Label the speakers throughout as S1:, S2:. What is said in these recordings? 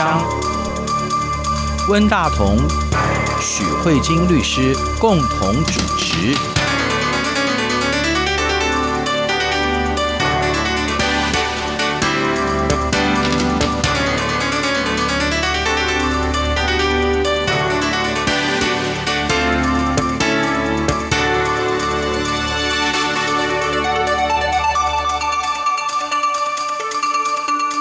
S1: 将。温大同、许慧晶律师共同主持。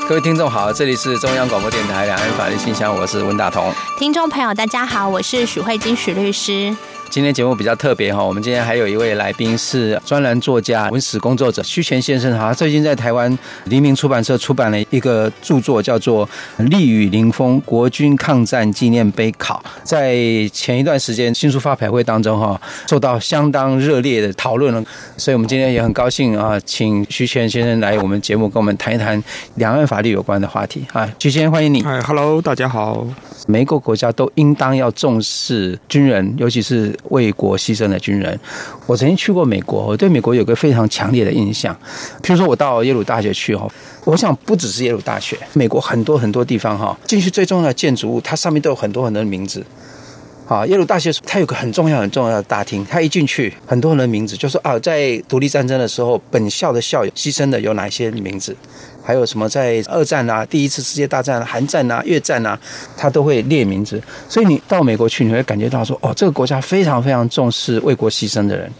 S2: 各位听众好，这里是中央广播电台两岸法律信箱，我是温大同。
S3: 听众朋友，大家好，我是许慧金许律师。
S2: 今天节目比较特别哈，我们今天还有一位来宾是专栏作家、文史工作者须干先生哈。最近在台湾黎明出版社出版了一个著作，叫做《力与凌风：国军抗战纪念碑考》。在前一段时间新书发表会当中哈，受到相当热烈的讨论了。所以我们今天也很高兴啊，请须干先生来我们节目，跟我们谈一谈两岸法律有关的话题啊。徐先欢迎你。
S4: 嗨，Hello，大家好。
S2: 每一个国家都应当要重视军人，尤其是为国牺牲的军人。我曾经去过美国，我对美国有个非常强烈的印象。譬如说，我到耶鲁大学去哈，我想不只是耶鲁大学，美国很多很多地方哈，进去最重要的建筑物，它上面都有很多很多的名字。啊，耶鲁大学它有个很重要很重要的大厅，它一进去，很多人的名字，就说啊，在独立战争的时候，本校的校友牺牲的有哪些名字？还有什么在二战啊、第一次世界大战、韩战啊、越战啊，他都会列名字。所以你到美国去，你会感觉到说，哦，这个国家非常非常重视为国牺牲的人。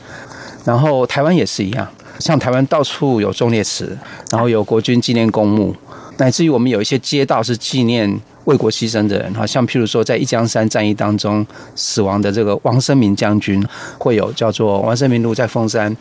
S2: 然后台湾也是一样，像台湾到处有忠烈祠，然后有国军纪念公墓，乃至于我们有一些街道是纪念为国牺牲的人。哈，像譬如说在一江山战役当中死亡的这个王生明将军，会有叫做王生明路在凤山。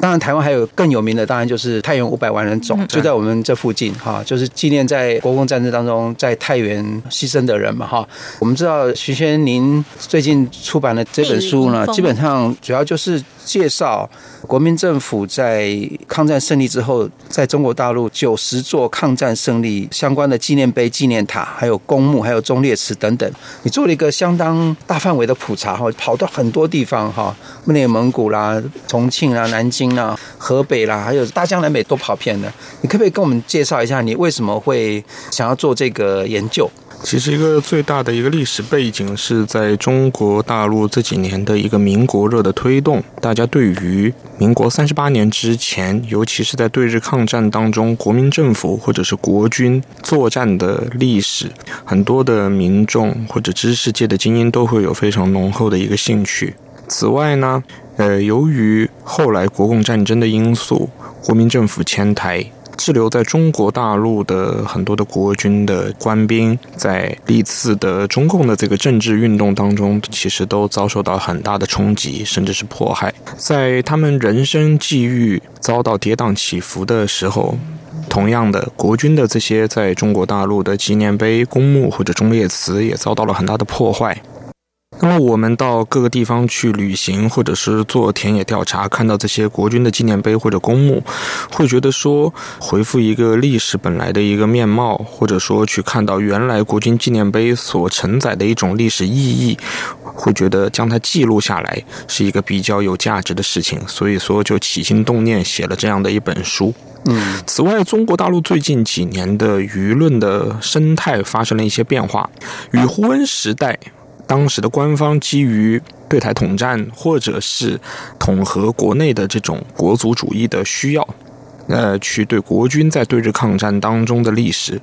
S2: 当然，台湾还有更有名的，当然就是太原五百万人冢，就在我们这附近哈，就是纪念在国共战争当中在太原牺牲的人嘛哈。我们知道徐先您最近出版的这本书呢，基本上主要就是。介绍国民政府在抗战胜利之后，在中国大陆九十座抗战胜利相关的纪念碑、纪念塔，还有公墓，还有忠烈祠等等，你做了一个相当大范围的普查哈，跑到很多地方哈，内蒙古啦、重庆啦、南京啦、河北啦，还有大江南北都跑遍了。你可不可以跟我们介绍一下，你为什么会想要做这个研究？
S4: 其实一个最大的一个历史背景是在中国大陆这几年的一个民国热的推动，大家对于民国三十八年之前，尤其是在对日抗战当中，国民政府或者是国军作战的历史，很多的民众或者知识界的精英都会有非常浓厚的一个兴趣。此外呢，呃，由于后来国共战争的因素，国民政府迁台。滞留在中国大陆的很多的国军的官兵，在历次的中共的这个政治运动当中，其实都遭受到很大的冲击，甚至是迫害。在他们人生际遇遭到跌宕起伏的时候，同样的，国军的这些在中国大陆的纪念碑、公墓或者忠烈祠也遭到了很大的破坏。那么我们到各个地方去旅行，或者是做田野调查，看到这些国军的纪念碑或者公墓，会觉得说，回复一个历史本来的一个面貌，或者说去看到原来国军纪念碑所承载的一种历史意义，会觉得将它记录下来是一个比较有价值的事情，所以说就起心动念写了这样的一本书。嗯，此外，中国大陆最近几年的舆论的生态发生了一些变化，与胡温时代。当时的官方基于对台统战，或者是统合国内的这种国族主义的需要，呃，去对国军在对日抗战当中的历史。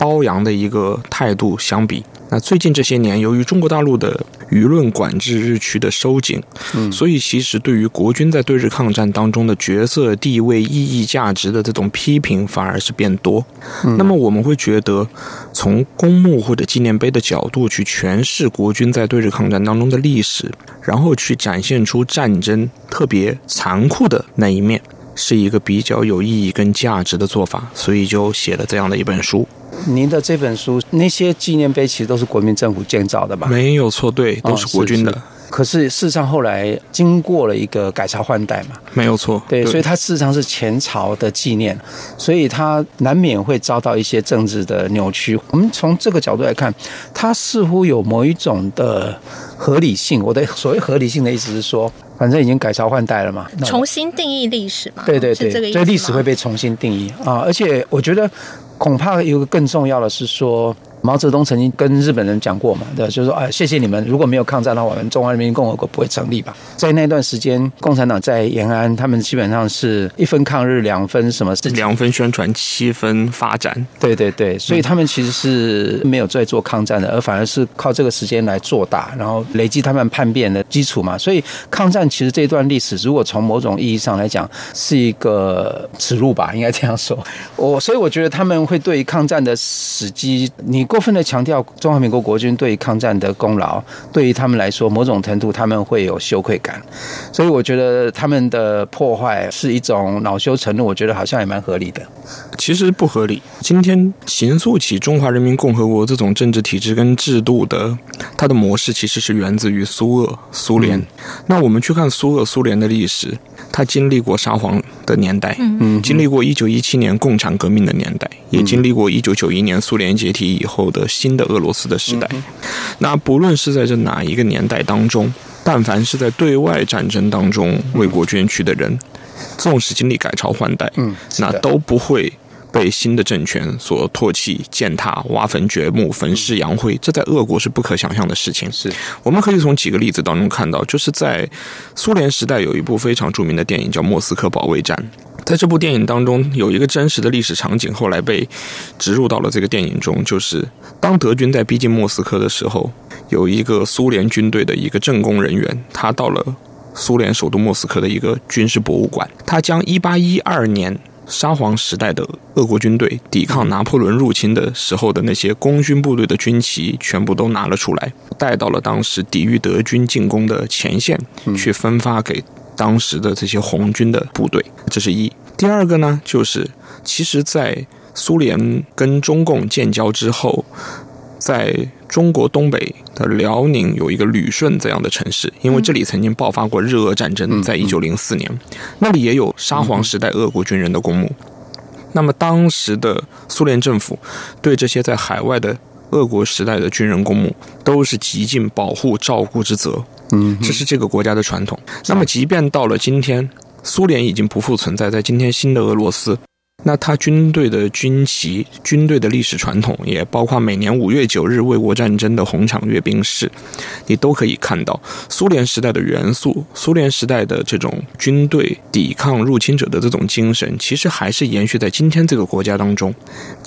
S4: 褒扬的一个态度相比。那最近这些年，由于中国大陆的舆论管制日趋的收紧，嗯，所以其实对于国军在对日抗战当中的角色地位、意义、价值的这种批评反而是变多。嗯，那么我们会觉得，从公墓或者纪念碑的角度去诠释国军在对日抗战当中的历史，然后去展现出战争特别残酷的那一面，是一个比较有意义跟价值的做法，所以就写了这样的一本书。
S2: 您的这本书，那些纪念碑其实都是国民政府建造的吧？
S4: 没有错，对，都是国军的。哦，是是。
S2: 可是事实上后来经过了一个改朝换代嘛？
S4: 没有错，
S2: 对，对，所以它事实上是前朝的纪念，所以它难免会遭到一些政治的扭曲。我们从这个角度来看，它似乎有某一种的合理性。我的所谓合理性的意思是说，反正已经改朝换代了嘛，
S3: 重新定义历史嘛？
S2: 对对对，所以历史会被重新定义啊！而且我觉得。恐怕有个更重要的是说，毛泽东曾经跟日本人讲过嘛，对，就是说，啊，谢谢你们，如果没有抗战的话，我们中华人民共和国不会成立吧？在那段时间，共产党在延安，他们基本上是一分抗日，两分什么？
S4: 两分宣传，七分发展。
S2: 对对对，所以他们其实是没有在做抗战的，而反而是靠这个时间来做大，然后累积他们叛变的基础嘛。所以抗战其实这段历史，如果从某种意义上来讲，是一个耻辱吧，应该这样说。我所以我觉得他们会对抗战的时机，你。过分的强调中华民国国军对抗战的功劳，对于他们来说，某种程度他们会有羞愧感，所以我觉得他们的破坏是一种恼羞成怒，我觉得好像也蛮合理的。
S4: 其实不合理。今天形塑起中华人民共和国这种政治体制跟制度的，它的模式其实是源自于苏俄、苏联。嗯、那我们去看苏俄、苏联的历史，它经历过沙皇的年代，嗯，经历过一九一七年共产革命的年代，也经历过一九九一年苏联解体以后。的新的俄罗斯的时代，那不论是在这哪一个年代当中，但凡是在对外战争当中为国捐躯的人，纵使经历改朝换代，嗯，那都不会被新的政权所唾弃、践踏、挖坟掘墓、焚尸扬灰，这在俄国是不可想象的事情。是，我们可以从几个例子当中看到，就是在苏联时代有一部非常著名的电影叫《莫斯科保卫战》。在这部电影当中，有一个真实的历史场景，后来被植入到了这个电影中，就是当德军在逼近莫斯科的时候，有一个苏联军队的一个政工人员，他到了苏联首都莫斯科的一个军事博物馆，他将1812年沙皇时代的俄国军队抵抗拿破仑入侵的时候的那些功勋部队的军旗全部都拿了出来，带到了当时抵御德军进攻的前线，去分发给。当时的这些红军的部队，这是一。第二个呢，就是其实，在苏联跟中共建交之后，在中国东北的辽宁有一个旅顺这样的城市，因为这里曾经爆发过日俄战争，在一九零四年，那里也有沙皇时代俄国军人的公墓。那么当时的苏联政府对这些在海外的俄国时代的军人公墓，都是极尽保护照顾之责。嗯，这是这个国家的传统。那么，即便到了今天，苏联已经不复存在，在今天新的俄罗斯。那他军队的军旗、军队的历史传统，也包括每年五月九日卫国战争的红场阅兵式，你都可以看到苏联时代的元素，苏联时代的这种军队抵抗入侵者的这种精神，其实还是延续在今天这个国家当中。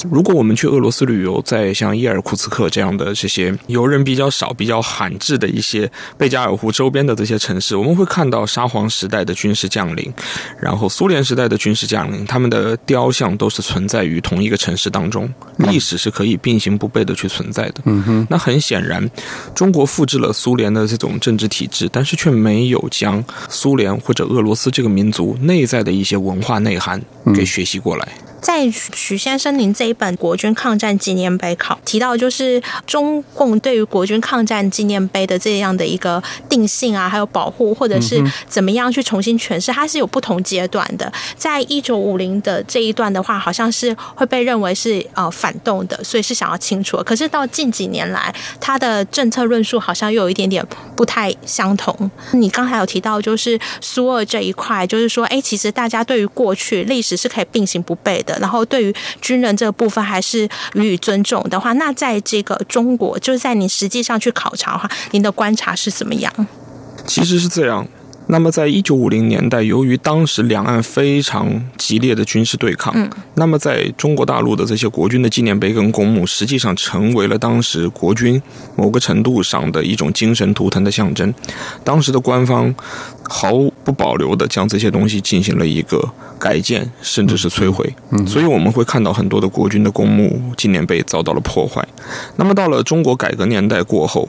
S4: 如果我们去俄罗斯旅游，在像伊尔库茨克这样的这些游人比较少、比较罕至的一些贝加尔湖周边的这些城市，我们会看到沙皇时代的军事将领，然后苏联时代的军事将领，他们的雕。雕像都是存在于同一个城市当中，历史是可以并行不悖的去存在的。嗯哼，那很显然，中国复制了苏联的这种政治体制，但是却没有将苏联或者俄罗斯这个民族内在的一些文化内涵给学习过来。
S3: 在许先生您这一本《国军抗战纪念碑考》提到，就是中共对于国军抗战纪念碑的这样的一个定性啊，还有保护，或者是怎么样去重新诠释，它是有不同阶段的。在一九五零的这一段的话，好像是会被认为是呃反动的，所以是想要清除。可是到近几年来，他的政策论述好像又有一点点不太相同。你刚才有提到，就是苏俄这一块，就是说，哎，其实大家对于过去历史是可以并行不悖的。然后，对于军人这个部分还是予以尊重的话，那在这个中国，就是在你实际上去考察的话，您的观察是怎么样？
S4: 其实是这样。那么，在一九五零年代，由于当时两岸非常激烈的军事对抗，嗯，那么在中国大陆的这些国军的纪念碑跟公墓，实际上成为了当时国军某个程度上的一种精神图腾的象征。当时的官方毫不保留地将这些东西进行了一个改建，甚至是摧毁。嗯，所以我们会看到很多的国军的公墓纪念碑遭到了破坏。那么到了中国改革年代过后，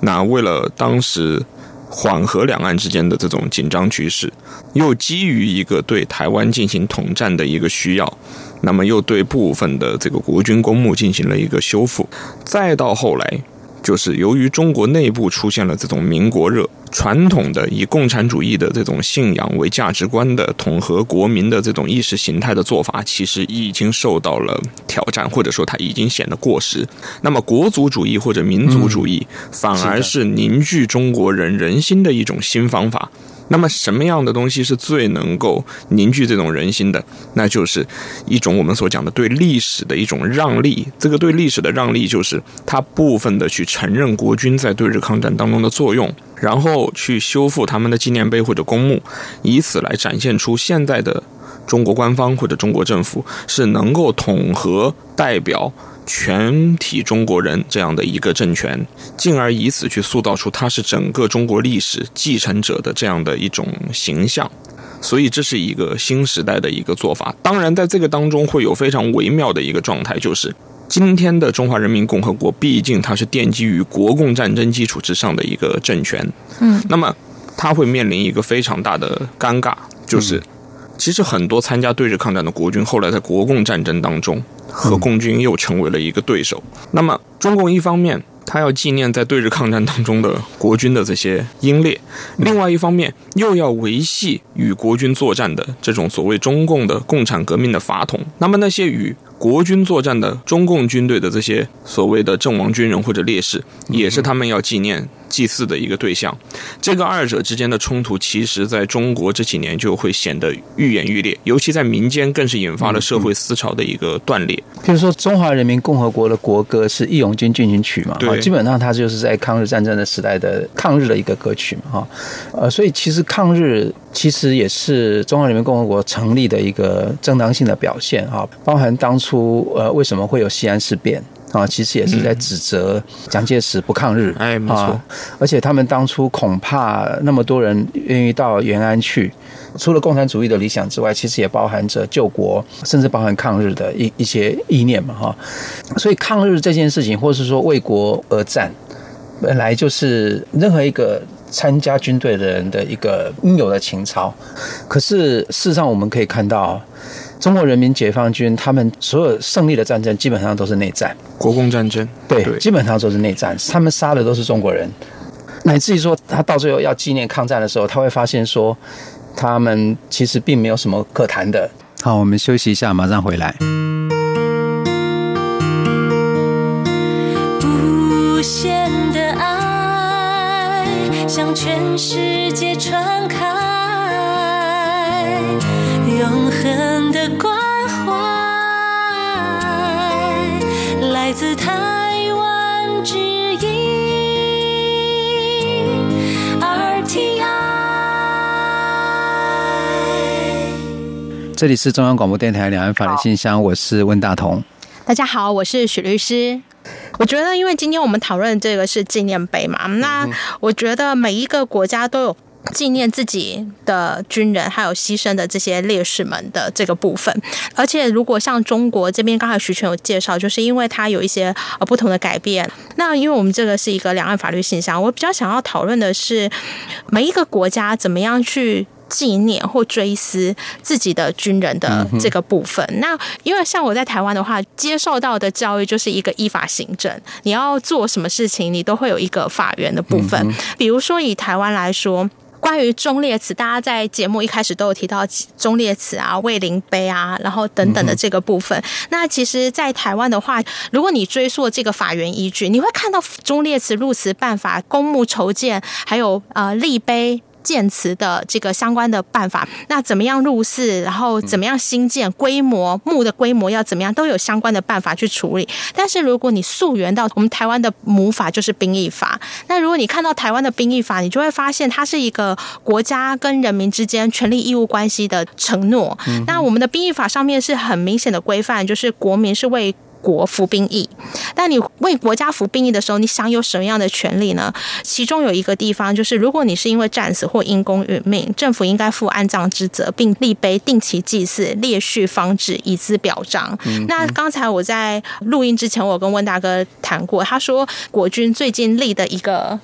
S4: 那为了当时。缓和两岸之间的这种紧张局势，又基于一个对台湾进行统战的一个需要，那么又对部分的这个国军公墓进行了一个修复，再到后来。就是由于中国内部出现了这种民国热，传统的以共产主义的这种信仰为价值观的统合国民的这种意识形态的做法，其实已经受到了挑战，或者说它已经显得过时。那么国族主义或者民族主义，反而是凝聚中国人人心的一种新方法。那么什么样的东西是最能够凝聚这种人心的？那就是一种我们所讲的对历史的一种让利。这个对历史的让利，就是他部分的去承认国军在对日抗战当中的作用，然后去修复他们的纪念碑或者公墓，以此来展现出现在的中国官方或者中国政府是能够统合代表。全体中国人这样的一个政权，进而以此去塑造出他是整个中国历史继承者的这样的一种形象，所以这是一个新时代的一个做法。当然，在这个当中会有非常微妙的一个状态，就是今天的中华人民共和国毕竟它是奠基于国共战争基础之上的一个政权，嗯，那么它会面临一个非常大的尴尬，就是其实很多参加对日抗战的国军后来在国共战争当中。和共军又成为了一个对手。那么，中共一方面，他要纪念在对日抗战当中的国军的这些英烈；另外一方面，又要维系与国军作战的这种所谓中共的共产革命的法统。那么，那些与国军作战的中共军队的这些所谓的阵亡军人或者烈士，也是他们要纪念。祭祀的一个对象，这个二者之间的冲突，其实在中国这几年就会显得愈演愈烈，尤其在民间更是引发了社会思潮的一个断裂。
S2: 比如说，中华人民共和国的国歌是《义勇军进行曲》嘛，
S4: 对，
S2: 基本上它就是在抗日战争的时代的抗日的一个歌曲嘛，哈，呃，所以其实抗日其实也是中华人民共和国成立的一个正当性的表现，哈，包含当初呃为什么会有西安事变。啊，其实也是在指责蒋介石不抗日。
S4: 哎，没错。
S2: 而且他们当初恐怕那么多人愿意到延安去，除了共产主义的理想之外，其实也包含着救国，甚至包含抗日的一一些意念嘛，哈。所以抗日这件事情，或是说为国而战，本来就是任何一个参加军队的人的一个应有的情操。可是事实上，我们可以看到。中国人民解放军他们所有胜利的战争基本上都是内战，
S4: 国共战争，
S2: 对，对，基本上都是内战。他们杀的都是中国人，乃至于说他到最后要纪念抗战的时候，他会发现说他们其实并没有什么可谈的。
S1: 好，我们休息一下，马上回来。无限的爱向全世界传开，永恒的关怀。来自台湾之音 RTI，这里是中央广播电台两岸法律信箱，我是温大同。
S3: 大家好，我是许律师。我觉得，因为今天我们讨论这个是纪念碑嘛，那我觉得每一个国家都有。纪念自己的军人，还有牺牲的这些烈士们的这个部分，而且如果像中国这边，刚才徐全有介绍，就是因为它有一些呃不同的改变。那因为我们这个是一个两岸法律现象，我比较想要讨论的是每一个国家怎么样去纪念或追思自己的军人的这个部分。那因为像我在台湾的话，接受到的教育就是一个依法行政，你要做什么事情，你都会有一个法源的部分。比如说以台湾来说。关于忠烈祠，大家在节目一开始都有提到忠烈祠啊、慰灵碑啊，然后等等的这个部分。那其实，在台湾的话，如果你追溯这个法源依据，你会看到忠烈祠入祠办法、公墓筹建，还有呃立碑。建祠的这个相关的办法，那怎么样入祀，然后怎么样新建，规模墓的规模要怎么样，都有相关的办法去处理。但是如果你溯源到我们台湾的母法，就是兵役法。那如果你看到台湾的兵役法，你就会发现它是一个国家跟人民之间权利义务关系的承诺。那我们的兵役法上面是很明显的规范，就是国民是为。国服兵役，但你为国家服兵役的时候，你享有什么样的权利呢？其中有一个地方就是，如果你是因为战死或因公殒命，政府应该负安葬之责，并立碑定期祭祀、列序方志，以资表彰。那刚才我在录音之前，我跟温大哥谈过，他说国军最近立的一个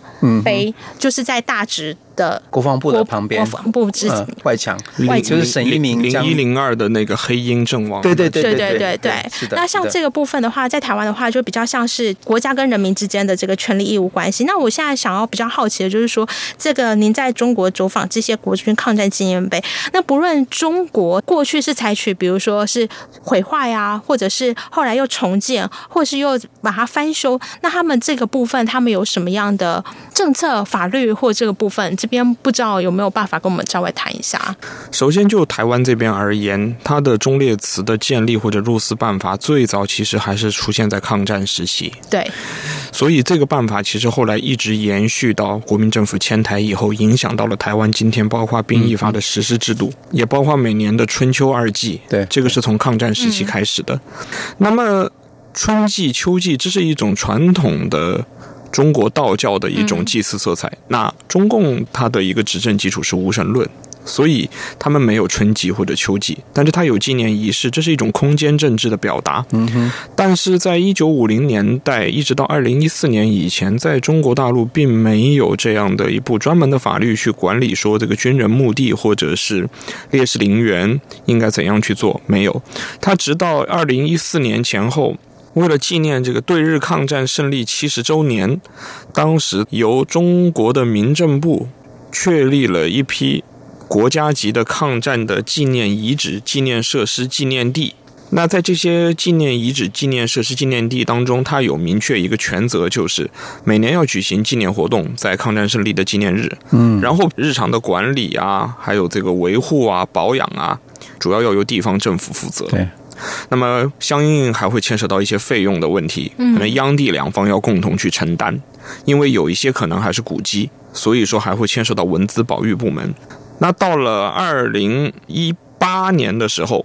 S3: 碑，就是在大直。的
S2: 国防部的旁边，
S3: 国防部之、
S2: 呃、外墙，
S3: 外
S2: 就是沈一鸣
S4: 零一零二的那个黑鹰阵亡。
S2: 对对对对
S3: 对对对。那像这个部分的话，在台湾的话，就比较像是国家跟人民之间的这个权利义务关系。那我现在想要比较好奇的就是说，这个您在中国走访这些国军抗战纪念碑，那不论中国过去是采取，比如说是毁坏呀，或者是后来又重建，或是又把它翻修，那他们这个部分，他们有什么样的政策、法律或这个部分？这边不知道有没有办法跟我们稍微谈一下？
S4: 首先就台湾这边而言，它的忠烈祠的建立或者入祀办法，最早其实还是出现在抗战时期。
S3: 对，
S4: 所以这个办法其实后来一直延续到国民政府迁台以后，影响到了台湾今天，包括兵役法的实施制度，嗯、也包括每年的春秋二季。
S2: 对，
S4: 这个是从抗战时期开始的。嗯、那么春季、秋季，这是一种传统的。中国道教的一种祭祀色彩。嗯、那中共它的一个执政基础是无神论，所以他们没有春祭或者秋祭，但是它有纪念仪式，这是一种空间政治的表达。嗯哼。但是在一九五零年代一直到二零一四年以前，在中国大陆并没有这样的一部专门的法律去管理说这个军人墓地或者是烈士陵园应该怎样去做，没有。他直到二零一四年前后。为了纪念这个对日抗战胜利七十周年，当时由中国的民政部确立了一批国家级的抗战的纪念遗址、纪念设施、纪念地。那在这些纪念遗址、纪念设施、纪念地当中，它有明确一个权责，就是每年要举行纪念活动，在抗战胜利的纪念日。嗯，然后日常的管理啊，还有这个维护啊、保养啊，主要要由地方政府负责。对。那么，相应还会牵涉到一些费用的问题，可能央地两方要共同去承担，因为有一些可能还是古迹，所以说还会牵涉到文资保育部门。那到了二零一八年的时候，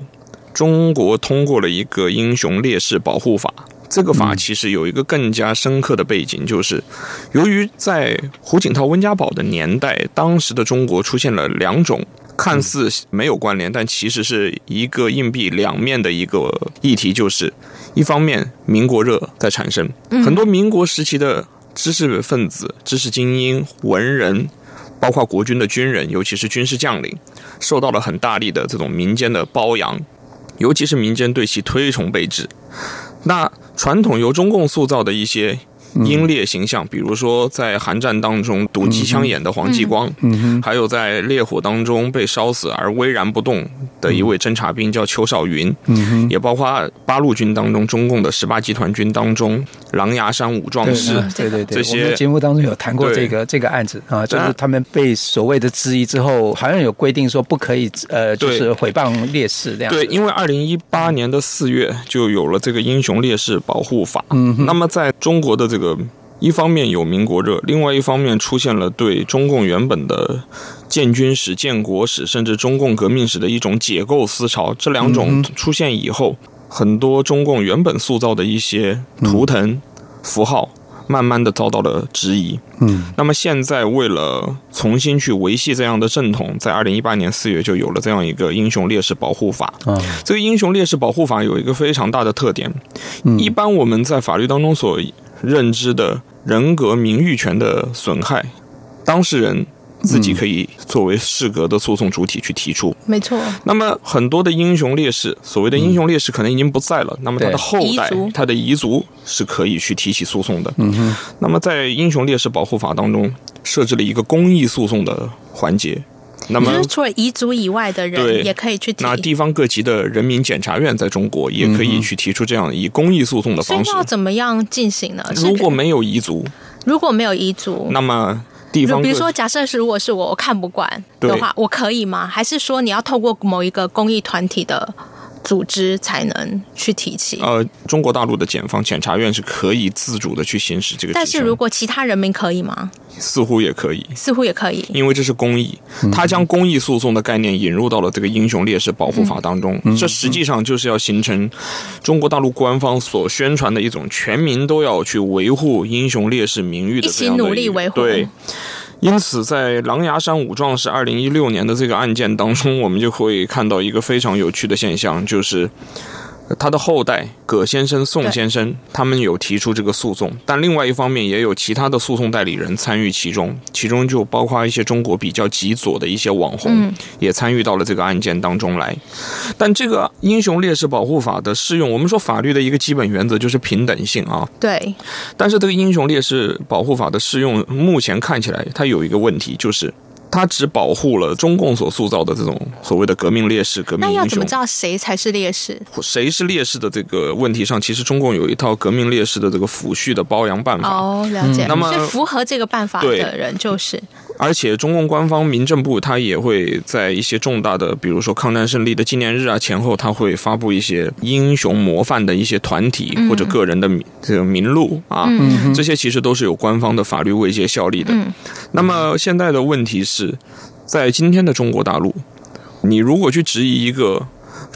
S4: 中国通过了一个英雄烈士保护法，这个法其实有一个更加深刻的背景，就是由于在胡锦涛温家宝的年代，当时的中国出现了两种。看似没有关联，但其实是一个硬币两面的一个议题，就是一方面民国热在产生，很多民国时期的知识分子、知识精英、文人，包括国军的军人，尤其是军事将领，受到了很大力的这种民间的褒扬，尤其是民间对其推崇备至。那传统由中共塑造的一些。英烈形象，比如说在韩战当中堵机枪眼的黄继光，还有在烈火当中被烧死而巍然不动的一位侦察兵叫邱少云，也包括八路军当中中共的十八集团军当中狼牙山五壮士，
S2: 对对对，
S4: 这些
S2: 我们节目当中有谈过这个这个案子啊，就是他们被所谓的质疑之后，好像有规定说不可以呃，就是毁谤烈士这样。
S4: 对，因为二零一八年的四月就有了这个英雄烈士保护法，嗯，那么在中国的这个。一方面有民国热，另外一方面出现了对中共原本的建军史、建国史，甚至中共革命史的一种解构思潮。这两种出现以后，很多中共原本塑造的一些图腾、符号，慢慢的遭到了质疑。嗯，那么现在为了重新去维系这样的正统，在二零一八年四月就有了这样一个英雄烈士保护法。啊，这个英雄烈士保护法有一个非常大的特点，一般我们在法律当中所认知的人格名誉权的损害，当事人自己可以作为适格的诉讼主体去提出。
S3: 没错。
S4: 那么很多的英雄烈士，所谓的英雄烈士可能已经不在了，那么他的后代、他的遗族是可以去提起诉讼的。嗯哼。那么在英雄烈士保护法当中，设置了一个公益诉讼的环节。那么，
S3: 除了彝族以外的人也可以去提。
S4: 那地方各级的人民检察院在中国也可以去提出这样以公益诉讼的方式。
S3: 要怎么样进行呢？
S4: 如果没有彝族，
S3: 如果没有彝族，
S4: 那么地方，
S3: 比如说，假设是如果是我，我看不惯的话，我可以吗？还是说你要透过某一个公益团体的？组织才能去提起。
S4: 呃，中国大陆的检方检察院是可以自主的去行使这个。
S3: 但是如果其他人民可以吗？
S4: 似乎也可以，
S3: 似乎也可以，
S4: 因为这是公益。他将公益诉讼的概念引入到了这个英雄烈士保护法当中，嗯、这实际上就是要形成中国大陆官方所宣传的一种全民都要去维护英雄烈士名誉的这样的一，一起
S3: 努力维护。
S4: 对。因此，在狼牙山五壮士二零一六年的这个案件当中，我们就会看到一个非常有趣的现象，就是。他的后代葛先生、宋先生，他们有提出这个诉讼，但另外一方面也有其他的诉讼代理人参与其中，其中就包括一些中国比较极左的一些网红，也参与到了这个案件当中来。但这个英雄烈士保护法的适用，我们说法律的一个基本原则就是平等性啊。
S3: 对。
S4: 但是这个英雄烈士保护法的适用，目前看起来它有一个问题，就是。他只保护了中共所塑造的这种所谓的革命烈士、革命英雄。那
S3: 要怎么知道谁才是烈士？
S4: 谁是烈士的这个问题上，其实中共有一套革命烈士的这个抚恤的褒扬办法。
S3: 哦，了解。那么，是符合这个办法的人就是
S4: 而且中共官方民政部它也会在一些重大的，比如说抗战胜利的纪念日啊前后，它会发布一些英雄模范的一些团体或者个人的这个名录啊，
S3: 嗯、
S4: 这些其实都是有官方的法律位阶效力的。
S3: 嗯、
S4: 那么现在的问题是，在今天的中国大陆，你如果去质疑一个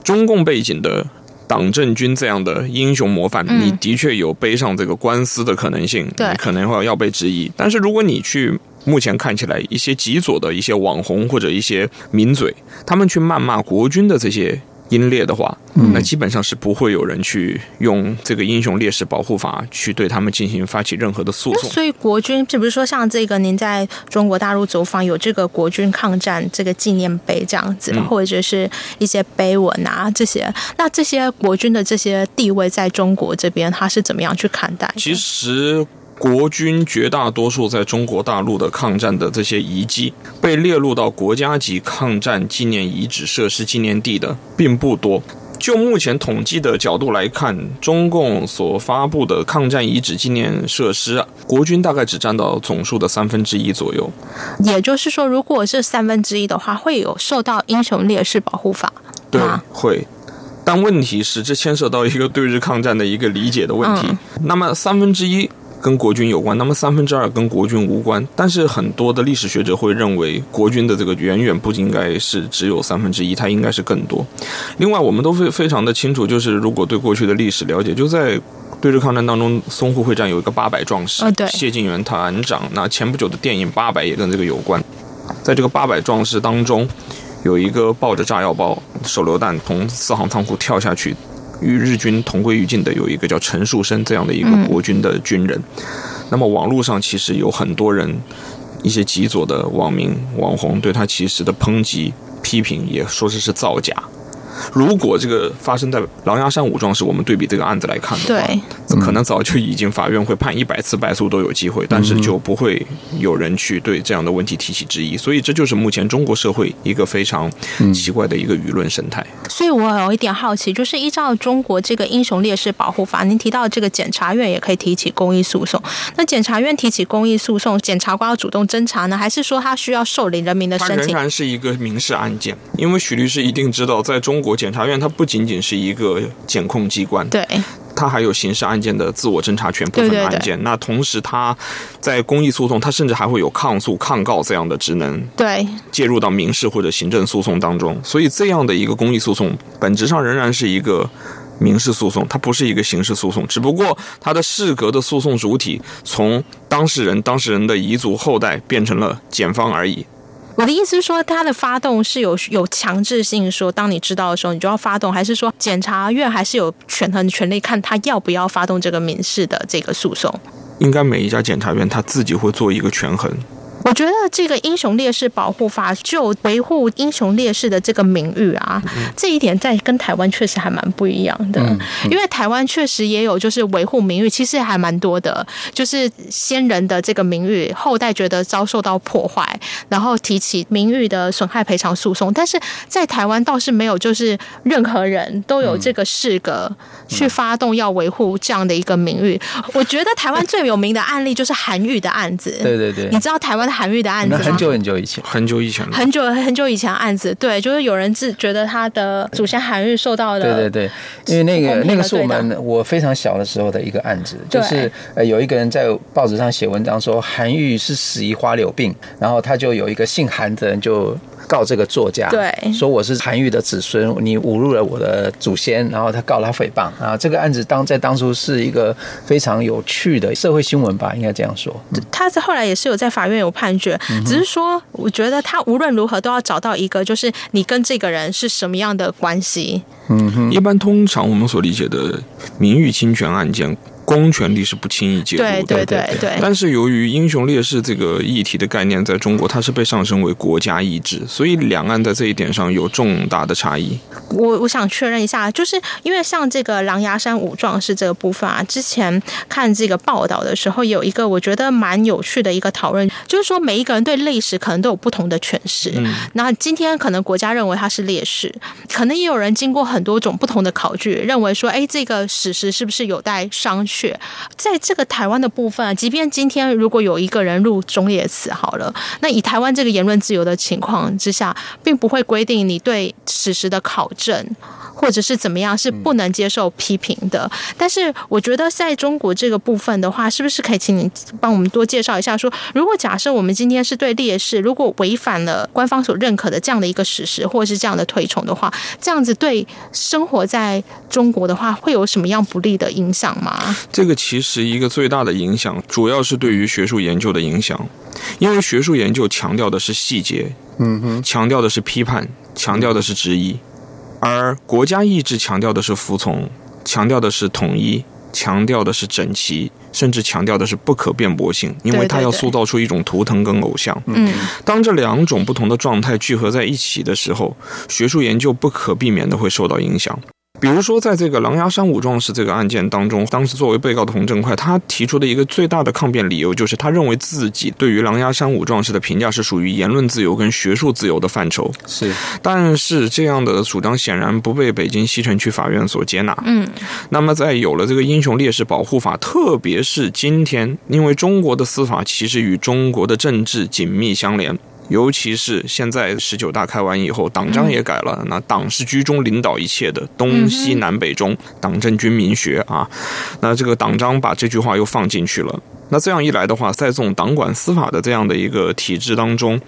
S4: 中共背景的。党政军这样的英雄模范，你的确有背上这个官司的可能性，
S3: 对，
S4: 可能会要被质疑。但是如果你去目前看起来一些极左的一些网红或者一些名嘴，他们去谩骂国军的这些。英烈的话，那基本上是不会有人去用这个英雄烈士保护法去对他们进行发起任何的诉讼。
S3: 所以国军，是不是说像这个您在中国大陆走访有这个国军抗战这个纪念碑这样子，或者是一些碑文啊这些，那这些国军的这些地位在中国这边，他是怎么样去看待？
S4: 其实。国军绝大多数在中国大陆的抗战的这些遗迹被列入到国家级抗战纪念遗址设施纪念地的并不多。就目前统计的角度来看，中共所发布的抗战遗址纪念设施，啊国军大概只占到总数的三分之一左右。
S3: 也就是说，如果是三分之一的话，会有受到英雄烈士保护法？
S4: 对，会。但问题是，这牵涉到一个对日抗战的一个理解的问题。嗯、那么三分之一。跟国军有关，那么三分之二跟国军无关。但是很多的历史学者会认为，国军的这个远远不应该是只有三分之一，它应该是更多。另外，我们都非非常的清楚，就是如果对过去的历史了解，就在对日抗战当中，淞沪会战有一个八百壮士，谢晋元团长。那前不久的电影《八百》也跟这个有关。在这个八百壮士当中，有一个抱着炸药包、手榴弹从四行仓库跳下去。与日军同归于尽的有一个叫陈树生这样的一个国军的军人，那么网络上其实有很多人，一些极左的网民网红对他其实的抨击批评，也说是是造假。如果这个发生在狼牙山五壮士，我们对比这个案子来看的话，对，可能早就已经法院会判一百次败诉都有机会，但是就不会有人去对这样的问题提起质疑。所以这就是目前中国社会一个非常奇怪的一个舆论生态。
S3: 所以我有一点好奇，就是依照中国这个英雄烈士保护法，您提到这个检察院也可以提起公益诉讼。那检察院提起公益诉讼，检察官要主动侦查呢，还是说他需要受理人民的申请？它
S4: 仍然是一个民事案件，因为许律师一定知道，在中国。检察院它不仅仅是一个检控机关，
S3: 对，
S4: 它还有刑事案件的自我侦查权部分的案件。对对对，那同时，它在公益诉讼，它甚至还会有抗诉、抗告这样的职能，
S3: 对，
S4: 介入到民事或者行政诉讼当中。所以，这样的一个公益诉讼，本质上仍然是一个民事诉讼，它不是一个刑事诉讼，只不过它的适格的诉讼主体从当事人、当事人的遗族后代变成了检方而已。
S3: 我的意思是说，他的发动是有有强制性，说当你知道的时候，你就要发动，还是说检察院还是有权衡权利，看他要不要发动这个民事的这个诉讼？
S4: 应该每一家检察院他自己会做一个权衡。
S3: 我觉得这个英雄烈士保护法就维护英雄烈士的这个名誉啊，这一点在跟台湾确实还蛮不一样的。因为台湾确实也有就是维护名誉，其实还蛮多的，就是先人的这个名誉，后代觉得遭受到破坏，然后提起名誉的损害赔偿诉讼。但是在台湾倒是没有，就是任何人都有这个事格去发动要维护这样的一个名誉。我觉得台湾最有名的案例就是韩愈的案子。
S2: 对对对，
S3: 你知道台湾。韩愈的案子，
S2: 很久很久以前，
S4: 很久以前，
S3: 很久很久以前案子，对，就是有人自觉得他的祖先韩愈受到了，
S2: 对对对，因为那个那个是我们我非常小的时候的一个案子，就是呃有一个人在报纸上写文章说韩愈是死于花柳病，然后他就有一个姓韩的人就。告这个作家，
S3: 对，
S2: 说我是韩愈的子孙，你侮辱了我的祖先，然后他告他诽谤啊。这个案子当在当初是一个非常有趣的社会新闻吧，应该这样说。
S3: 他是后来也是有在法院有判决，只是说我觉得他无论如何都要找到一个，就是你跟这个人是什么样的关系。
S4: 嗯哼，一般通常我们所理解的名誉侵权案件。公权力是不轻易介入的，
S3: 对对对对。
S4: 但是由于英雄烈士这个议题的概念在中国，它是被上升为国家意志，所以两岸在这一点上有重大的差异。
S3: 我我想确认一下，就是因为像这个狼牙山五壮士这个部分啊，之前看这个报道的时候，有一个我觉得蛮有趣的一个讨论，就是说每一个人对历史可能都有不同的诠释。嗯。那今天可能国家认为他是烈士，可能也有人经过很多种不同的考据，认为说，哎，这个史实是不是有待商榷？在这个台湾的部分，即便今天如果有一个人入中野祠好了，那以台湾这个言论自由的情况之下，并不会规定你对史实的考证。或者是怎么样是不能接受批评的，但是我觉得在中国这个部分的话，是不是可以请你帮我们多介绍一下说，说如果假设我们今天是对烈士，如果违反了官方所认可的这样的一个史实，或者是这样的推崇的话，这样子对生活在中国的话，会有什么样不利的影响吗？
S4: 这个其实一个最大的影响，主要是对于学术研究的影响，因为学术研究强调的是细节，嗯哼，强调的是批判，强调的是质疑。而国家意志强调的是服从，强调的是统一，强调的是整齐，甚至强调的是不可辩驳性，因为它要塑造出一种图腾跟偶像。嗯，当这两种不同的状态聚合在一起的时候，学术研究不可避免的会受到影响。比如说，在这个狼牙山五壮士这个案件当中，当时作为被告的洪正快，他提出的一个最大的抗辩理由，就是他认为自己对于狼牙山五壮士的评价是属于言论自由跟学术自由的范畴。
S2: 是，
S4: 但是这样的主张显然不被北京西城区法院所接纳。嗯，那么在有了这个英雄烈士保护法，特别是今天，因为中国的司法其实与中国的政治紧密相连。尤其是现在十九大开完以后，党章也改了。那党是居中领导一切的，东西南北中，党政军民学啊。那这个党章把这句话又放进去了。那这样一来的话，在这种党管司法的这样的一个体制当中。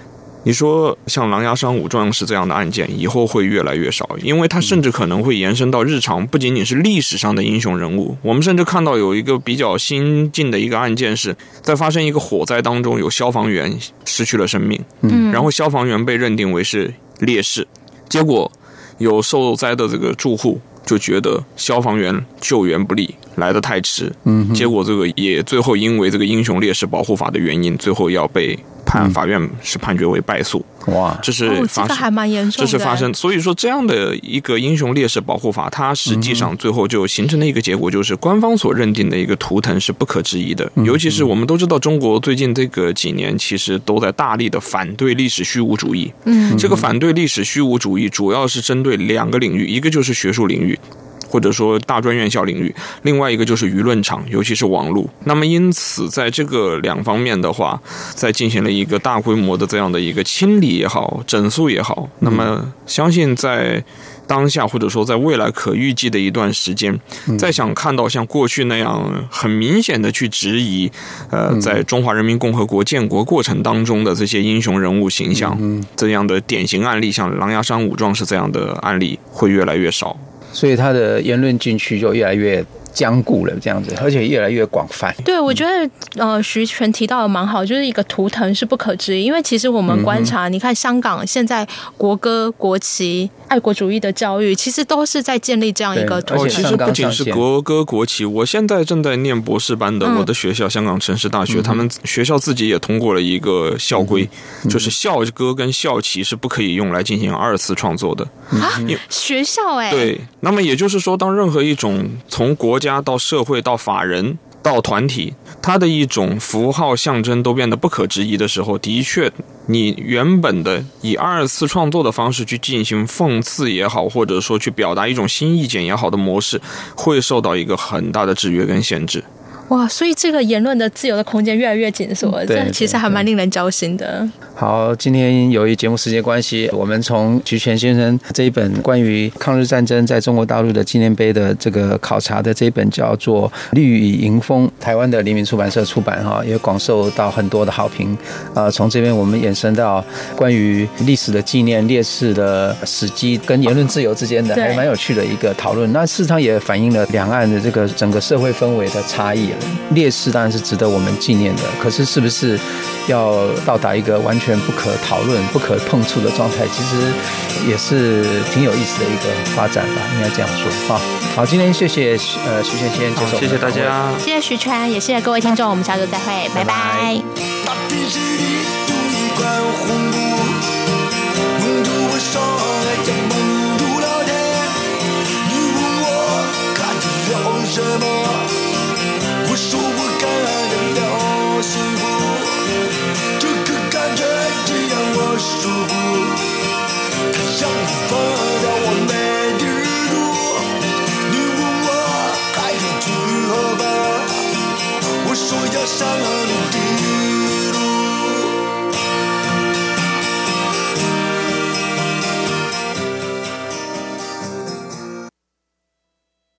S4: 你说像狼牙山五壮士这样的案件，以后会越来越少，因为它甚至可能会延伸到日常，不仅仅是历史上的英雄人物。我们甚至看到有一个比较新进的一个案件，是在发生一个火灾当中，有消防员失去了生命，嗯，然后消防员被认定为是烈士，结果有受灾的这个住户就觉得消防员救援不力，来得太迟，嗯，结果这个也最后因为这个英雄烈士保护法的原因，最后要被。判法院是判决为败诉，哇，这是发生，这
S3: 还蛮严重的。
S4: 这是发生，所以说这样的一个英雄烈士保护法，它实际上最后就形成了一个结果，就是官方所认定的一个图腾是不可质疑的。尤其是我们都知道，中国最近这个几年其实都在大力的反对历史虚无主义。嗯，这个反对历史虚无主义主要是针对两个领域，一个就是学术领域。或者说大专院校领域，另外一个就是舆论场，尤其是网络。那么因此，在这个两方面的话，在进行了一个大规模的这样的一个清理也好，整肃也好。那么相信在当下或者说在未来可预计的一段时间，再想看到像过去那样很明显的去质疑，呃，在中华人民共和国建国过程当中的这些英雄人物形象，这样的典型案例，像狼牙山五壮士这样的案例，会越来越少。
S2: 所以他的言论禁区就越来越僵固了，这样子，而且越来越广泛。
S3: 对，我觉得呃，徐全提到的蛮好，就是一个图腾是不可质疑，因为其实我们观察，嗯、你看香港现在国歌、国旗、爱国主义的教育，其实都是在建立这样一个图腾。
S4: 其实不仅是国歌、国旗，我现在正在念博士班的我的学校——香港城市大学，嗯、他们学校自己也通过了一个校规，嗯、就是校歌跟校旗是不可以用来进行二次创作的。
S3: 啊。学校哎、欸，
S4: 对，那么也就是说，当任何一种从国家到社会到法人到团体，它的一种符号象征都变得不可质疑的时候，的确，你原本的以二次创作的方式去进行讽刺也好，或者说去表达一种新意见也好的模式，会受到一个很大的制约跟限制。
S3: 哇，所以这个言论的自由的空间越来越紧缩，这其实还蛮令人焦心的。
S2: 好，今天由于节目时间关系，我们从菊泉先生这一本关于抗日战争在中国大陆的纪念碑的这个考察的这一本叫做《绿雨迎风》，台湾的黎明出版社出版哈，也广受到很多的好评。呃，从这边我们延伸到关于历史的纪念、烈士的史迹跟言论自由之间的，还蛮有趣的一个讨论。那事实上也反映了两岸的这个整个社会氛围的差异。烈士当然是值得我们纪念的，可是是不是要到达一个完全不可讨论、不可碰触的状态，其实也是挺有意思的一个发展吧，应该这样说啊。好，今天谢谢呃徐全先接受，
S4: 谢谢大家，
S3: 谢谢徐川，也谢谢各位听众，我们下周再会，拜拜。
S5: 我束缚他让你疯我没退路你问我还要去何方我说要上了你